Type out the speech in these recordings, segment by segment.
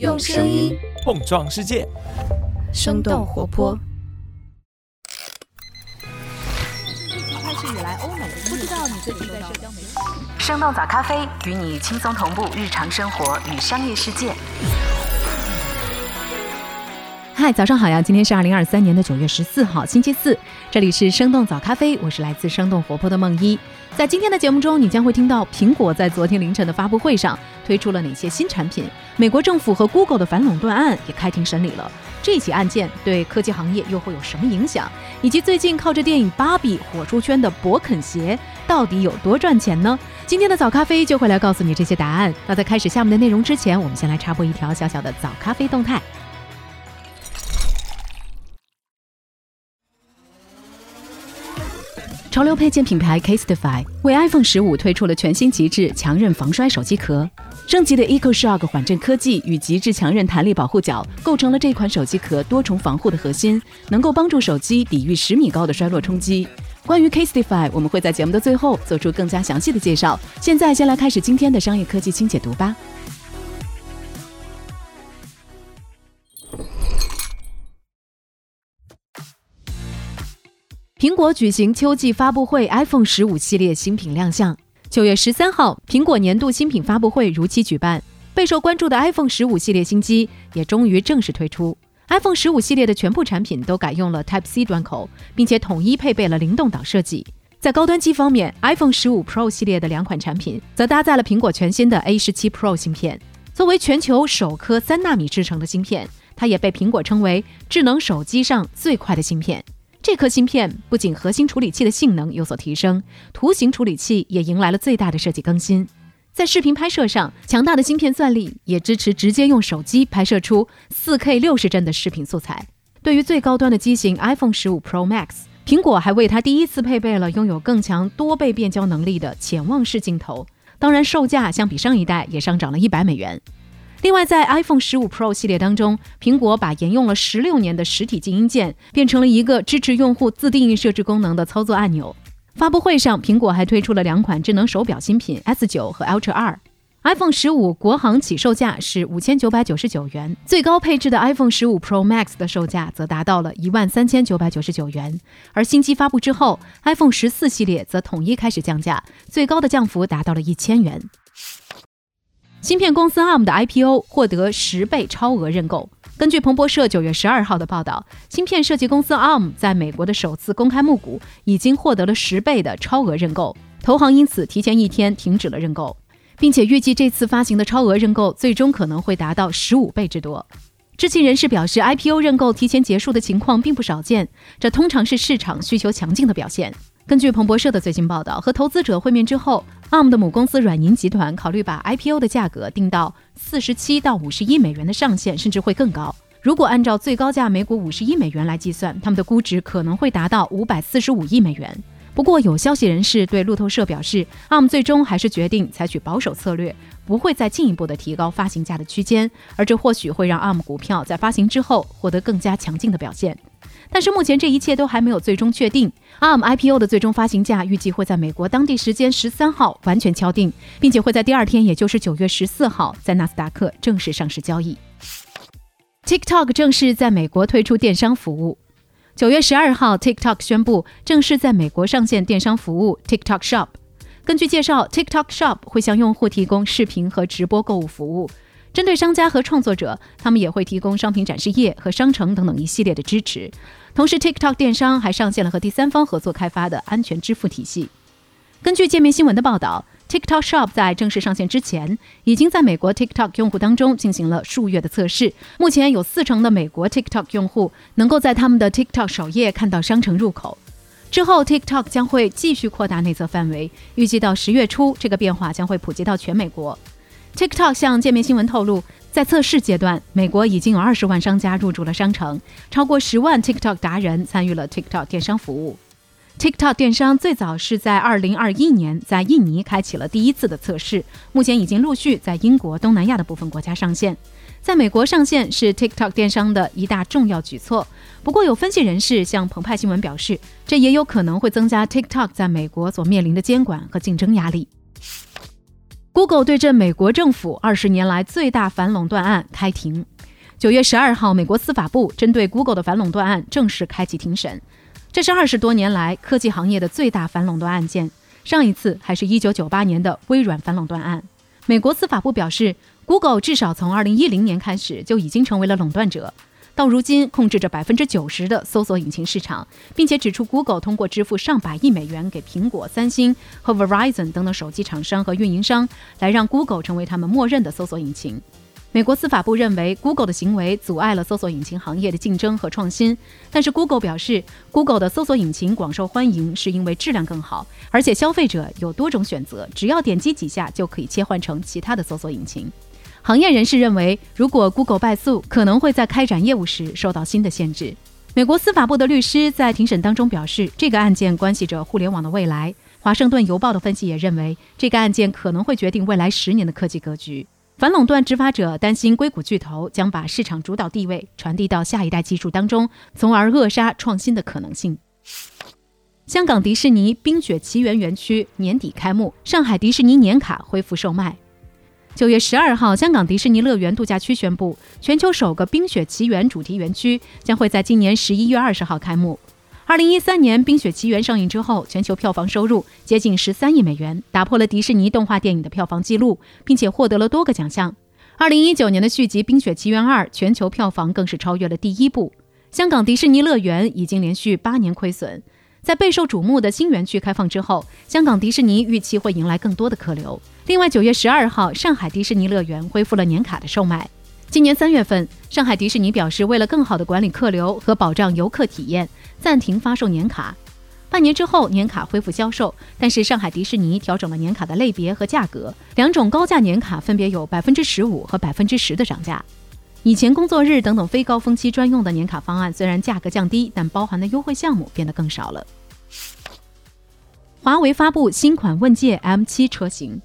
用声音碰撞世界，生动活泼。疫情开始以来，欧美不知道你最近在社交媒体。生动早咖啡与你轻松同步日常生活与商业世界。嗨，早上好呀！今天是二零二三年的九月十四号，星期四，这里是生动早咖啡，我是来自生动活泼的梦一。在今天的节目中，你将会听到苹果在昨天凌晨的发布会上推出了哪些新产品，美国政府和 Google 的反垄断案也开庭审理了。这起案件对科技行业又会有什么影响？以及最近靠着电影《芭比》火出圈的勃肯鞋到底有多赚钱呢？今天的早咖啡就会来告诉你这些答案。那在开始下面的内容之前，我们先来插播一条小小的早咖啡动态。潮流配件品牌 Casetify 为 iPhone 十五推出了全新极致强韧防摔手机壳，升级的 EcoShock 缓震科技与极致强韧弹力保护角构成了这款手机壳多重防护的核心，能够帮助手机抵御十米高的摔落冲击。关于 Casetify，我们会在节目的最后做出更加详细的介绍。现在先来开始今天的商业科技轻解读吧。苹果举行秋季发布会，iPhone 十五系列新品亮相。九月十三号，苹果年度新品发布会如期举办，备受关注的 iPhone 十五系列新机也终于正式推出。iPhone 十五系列的全部产品都改用了 Type C 端口，并且统一配备了灵动岛设计。在高端机方面，iPhone 十五 Pro 系列的两款产品则搭载了苹果全新的 A 十七 Pro 芯片。作为全球首颗三纳米制成的芯片，它也被苹果称为智能手机上最快的芯片。这颗芯片不仅核心处理器的性能有所提升，图形处理器也迎来了最大的设计更新。在视频拍摄上，强大的芯片算力也支持直接用手机拍摄出 4K 六十帧的视频素材。对于最高端的机型 iPhone 十五 Pro Max，苹果还为它第一次配备了拥有更强多倍变焦能力的潜望式镜头。当然，售价相比上一代也上涨了一百美元。另外，在 iPhone 十五 Pro 系列当中，苹果把沿用了十六年的实体静音键变成了一个支持用户自定义设置功能的操作按钮。发布会上，苹果还推出了两款智能手表新品 S 九和 Ultra 二。iPhone 十五国行起售价是五千九百九十九元，最高配置的 iPhone 十五 Pro Max 的售价则达到了一万三千九百九十九元。而新机发布之后，iPhone 十四系列则统一开始降价，最高的降幅达到了一千元。芯片公司 ARM 的 IPO 获得十倍超额认购。根据彭博社九月十二号的报道，芯片设计公司 ARM 在美国的首次公开募股已经获得了十倍的超额认购，投行因此提前一天停止了认购，并且预计这次发行的超额认购最终可能会达到十五倍之多。知情人士表示，IPO 认购提前结束的情况并不少见，这通常是市场需求强劲的表现。根据彭博社的最新报道，和投资者会面之后，ARM 的母公司软银集团考虑把 IPO 的价格定到四十七到五十亿美元的上限，甚至会更高。如果按照最高价每股五十亿美元来计算，他们的估值可能会达到五百四十五亿美元。不过，有消息人士对路透社表示，ARM 最终还是决定采取保守策略，不会再进一步的提高发行价的区间，而这或许会让 ARM 股票在发行之后获得更加强劲的表现。但是目前这一切都还没有最终确定。ARM IPO 的最终发行价预计会在美国当地时间十三号完全敲定，并且会在第二天，也就是九月十四号，在纳斯达克正式上市交易。TikTok 正式在美国推出电商服务。九月十二号，TikTok 宣布正式在美国上线电商服务 TikTok Shop。根据介绍，TikTok Shop 会向用户提供视频和直播购物服务。针对商家和创作者，他们也会提供商品展示页和商城等等一系列的支持。同时，TikTok 电商还上线了和第三方合作开发的安全支付体系。根据界面新闻的报道，TikTok Shop 在正式上线之前，已经在美国 TikTok 用户当中进行了数月的测试。目前有四成的美国 TikTok 用户能够在他们的 TikTok 首页看到商城入口。之后，TikTok 将会继续扩大内测范围，预计到十月初，这个变化将会普及到全美国。TikTok 向界面新闻透露，在测试阶段，美国已经有二十万商家入驻了商城，超过十万 TikTok 达人参与了 TikTok 电商服务。TikTok 电商最早是在二零二一年在印尼开启了第一次的测试，目前已经陆续在英国、东南亚的部分国家上线。在美国上线是 TikTok 电商的一大重要举措。不过，有分析人士向澎湃新闻表示，这也有可能会增加 TikTok 在美国所面临的监管和竞争压力。Google 对阵美国政府二十年来最大反垄断案开庭。九月十二号，美国司法部针对 Google 的反垄断案正式开启庭审。这是二十多年来科技行业的最大反垄断案件。上一次还是一九九八年的微软反垄断案。美国司法部表示，Google 至少从二零一零年开始就已经成为了垄断者。到如今，控制着百分之九十的搜索引擎市场，并且指出，Google 通过支付上百亿美元给苹果、三星和 Verizon 等等手机厂商和运营商，来让 Google 成为他们默认的搜索引擎。美国司法部认为，Google 的行为阻碍了搜索引擎行业的竞争和创新。但是，Google 表示，Google 的搜索引擎广受欢迎，是因为质量更好，而且消费者有多种选择，只要点击几下就可以切换成其他的搜索引擎。行业人士认为，如果 Google 败诉，可能会在开展业务时受到新的限制。美国司法部的律师在庭审当中表示，这个案件关系着互联网的未来。华盛顿邮报的分析也认为，这个案件可能会决定未来十年的科技格局。反垄断执法者担心硅谷巨头将把市场主导地位传递到下一代技术当中，从而扼杀创新的可能性。香港迪士尼《冰雪奇缘》园区年底开幕，上海迪士尼年卡恢复售卖。九月十二号，香港迪士尼乐园度假区宣布，全球首个《冰雪奇缘》主题园区将会在今年十一月二十号开幕。二零一三年《冰雪奇缘》上映之后，全球票房收入接近十三亿美元，打破了迪士尼动画电影的票房纪录，并且获得了多个奖项。二零一九年的续集《冰雪奇缘二》全球票房更是超越了第一部。香港迪士尼乐园已经连续八年亏损。在备受瞩目的新园区开放之后，香港迪士尼预期会迎来更多的客流。另外，九月十二号，上海迪士尼乐园恢复了年卡的售卖。今年三月份，上海迪士尼表示，为了更好地管理客流和保障游客体验，暂停发售年卡。半年之后，年卡恢复销售，但是上海迪士尼调整了年卡的类别和价格，两种高价年卡分别有百分之十五和百分之十的涨价。以前工作日等等非高峰期专用的年卡方案，虽然价格降低，但包含的优惠项目变得更少了。华为发布新款问界 M7 车型。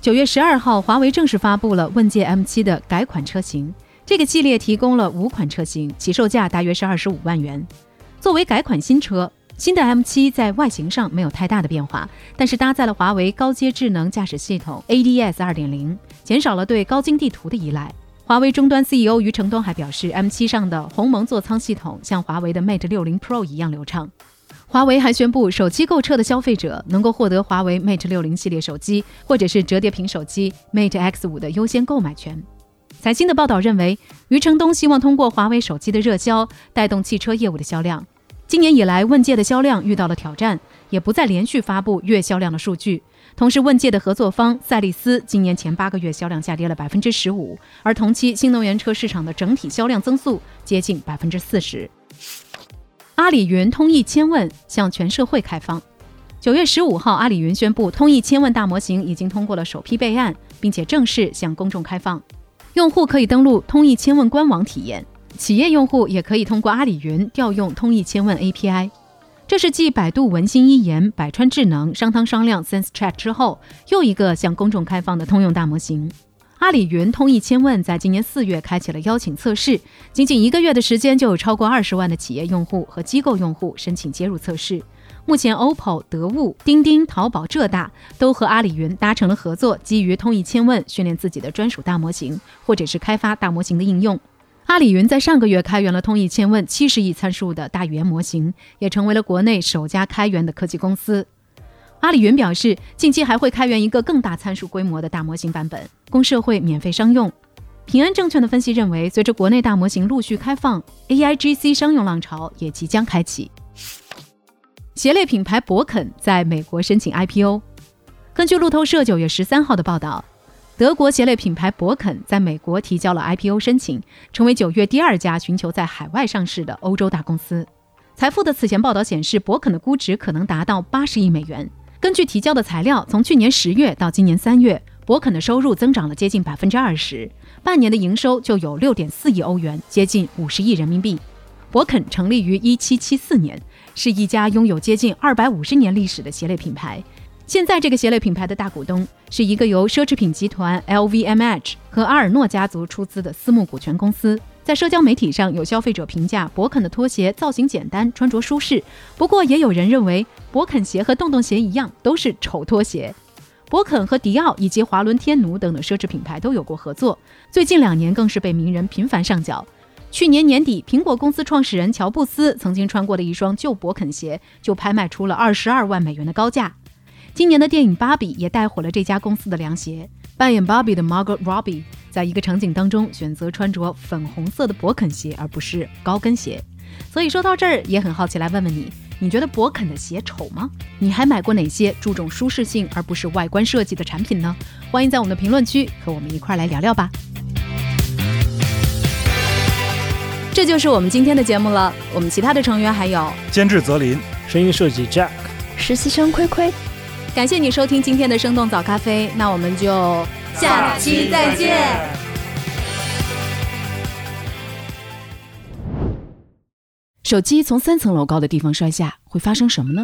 九月十二号，华为正式发布了问界 M7 的改款车型。这个系列提供了五款车型，起售价大约是二十五万元。作为改款新车，新的 M7 在外形上没有太大的变化，但是搭载了华为高阶智能驾驶系统 ADS 2.0，减少了对高精地图的依赖。华为终端 CEO 余承东还表示，M7 上的鸿蒙座舱系统像华为的 Mate 60 Pro 一样流畅。华为还宣布，首期购车的消费者能够获得华为 Mate 60系列手机或者是折叠屏手机 Mate X5 的优先购买权。财新的报道认为，余承东希望通过华为手机的热销，带动汽车业务的销量。今年以来，问界的销量遇到了挑战，也不再连续发布月销量的数据。同时，问界的合作方赛力斯今年前八个月销量下跌了百分之十五，而同期新能源车市场的整体销量增速接近百分之四十。阿里云通义千问向全社会开放。九月十五号，阿里云宣布，通义千问大模型已经通过了首批备案，并且正式向公众开放。用户可以登录通义千问官网体验，企业用户也可以通过阿里云调用通义千问 API。这是继百度文心一言、百川智能、商汤商量、SenseChat 之后，又一个向公众开放的通用大模型。阿里云通义千问在今年四月开启了邀请测试，仅仅一个月的时间，就有超过二十万的企业用户和机构用户申请接入测试。目前，OPPO、得物、钉钉、淘宝、浙大都和阿里云达成了合作，基于通义千问训练自己的专属大模型，或者是开发大模型的应用。阿里云在上个月开源了通义千问七十亿参数的大语言模型，也成为了国内首家开源的科技公司。阿里云表示，近期还会开源一个更大参数规模的大模型版本，供社会免费商用。平安证券的分析认为，随着国内大模型陆续开放，AIGC 商用浪潮也即将开启。鞋类品牌博肯在美国申请 IPO。根据路透社九月十三号的报道。德国鞋类品牌博肯在美国提交了 IPO 申请，成为九月第二家寻求在海外上市的欧洲大公司。财富的此前报道显示，博肯的估值可能达到八十亿美元。根据提交的材料，从去年十月到今年三月，博肯的收入增长了接近百分之二十，半年的营收就有六点四亿欧元，接近五十亿人民币。博肯成立于一七七四年，是一家拥有接近二百五十年历史的鞋类品牌。现在这个鞋类品牌的大股东是一个由奢侈品集团 LVMH 和阿尔诺家族出资的私募股权公司。在社交媒体上，有消费者评价博肯的拖鞋造型简单，穿着舒适。不过，也有人认为博肯鞋和洞洞鞋一样，都是丑拖鞋。博肯和迪奥以及华伦天奴等等奢侈品牌都有过合作，最近两年更是被名人频繁上脚。去年年底，苹果公司创始人乔布斯曾经穿过的一双旧博肯鞋就拍卖出了二十二万美元的高价。今年的电影《芭比》也带火了这家公司的凉鞋。扮演芭比的 Margot Robbie 在一个场景当中选择穿着粉红色的勃肯鞋，而不是高跟鞋。所以说到这儿，也很好奇，来问问你。你觉得勃肯的鞋丑吗？你还买过哪些注重舒适性而不是外观设计的产品呢？欢迎在我们的评论区和我们一块来聊聊吧。这就是我们今天的节目了。我们其他的成员还有监制泽林，声音设计 Jack，实习生亏亏。感谢你收听今天的生动早咖啡，那我们就下期再见。手机从三层楼高的地方摔下，会发生什么呢？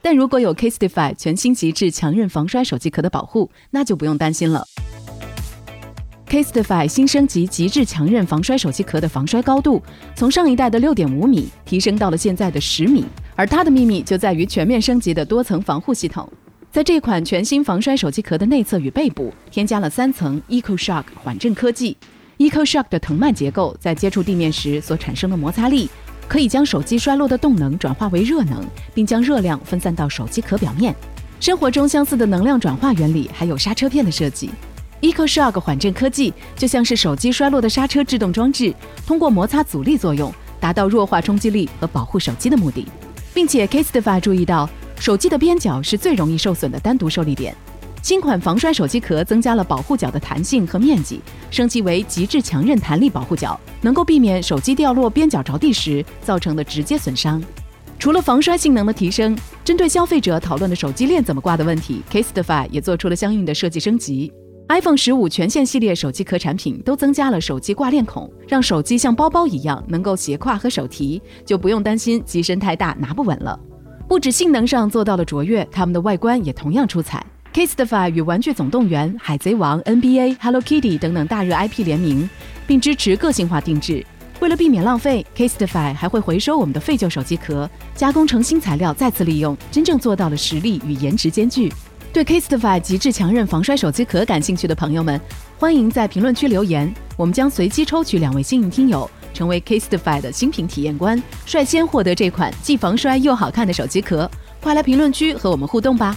但如果有 Casetify 全新极致强韧防摔手机壳的保护，那就不用担心了。Casetify 新升级极致强韧防摔手机壳的防摔高度，从上一代的六点五米提升到了现在的十米，而它的秘密就在于全面升级的多层防护系统。在这款全新防摔手机壳的内侧与背部，添加了三层 EcoShock 缓震科技。EcoShock 的藤蔓结构在接触地面时所产生的摩擦力，可以将手机摔落的动能转化为热能，并将热量分散到手机壳表面。生活中相似的能量转化原理，还有刹车片的设计。EcoShock 缓震科技就像是手机摔落的刹车制动装置，通过摩擦阻力作用，达到弱化冲击力和保护手机的目的。并且 Casetify 注意到，手机的边角是最容易受损的单独受力点。新款防摔手机壳增加了保护角的弹性和面积，升级为极致强韧弹力保护角，能够避免手机掉落边角着地时造成的直接损伤。除了防摔性能的提升，针对消费者讨论的手机链怎么挂的问题，Casetify 也做出了相应的设计升级。iPhone 十五全线系列手机壳产品都增加了手机挂链孔，让手机像包包一样能够斜挎和手提，就不用担心机身太大拿不稳了。不止性能上做到了卓越，它们的外观也同样出彩。Casetify 与《玩具总动员》《海贼王》NBA、Hello Kitty 等等大热 IP 联名，并支持个性化定制。为了避免浪费，Casetify 还会回收我们的废旧手机壳，加工成新材料再次利用，真正做到了实力与颜值兼具。对 Kistify 极致强韧防摔手机壳感兴趣的朋友们，欢迎在评论区留言，我们将随机抽取两位幸运听友，成为 Kistify 的新品体验官，率先获得这款既防摔又好看的手机壳。快来评论区和我们互动吧！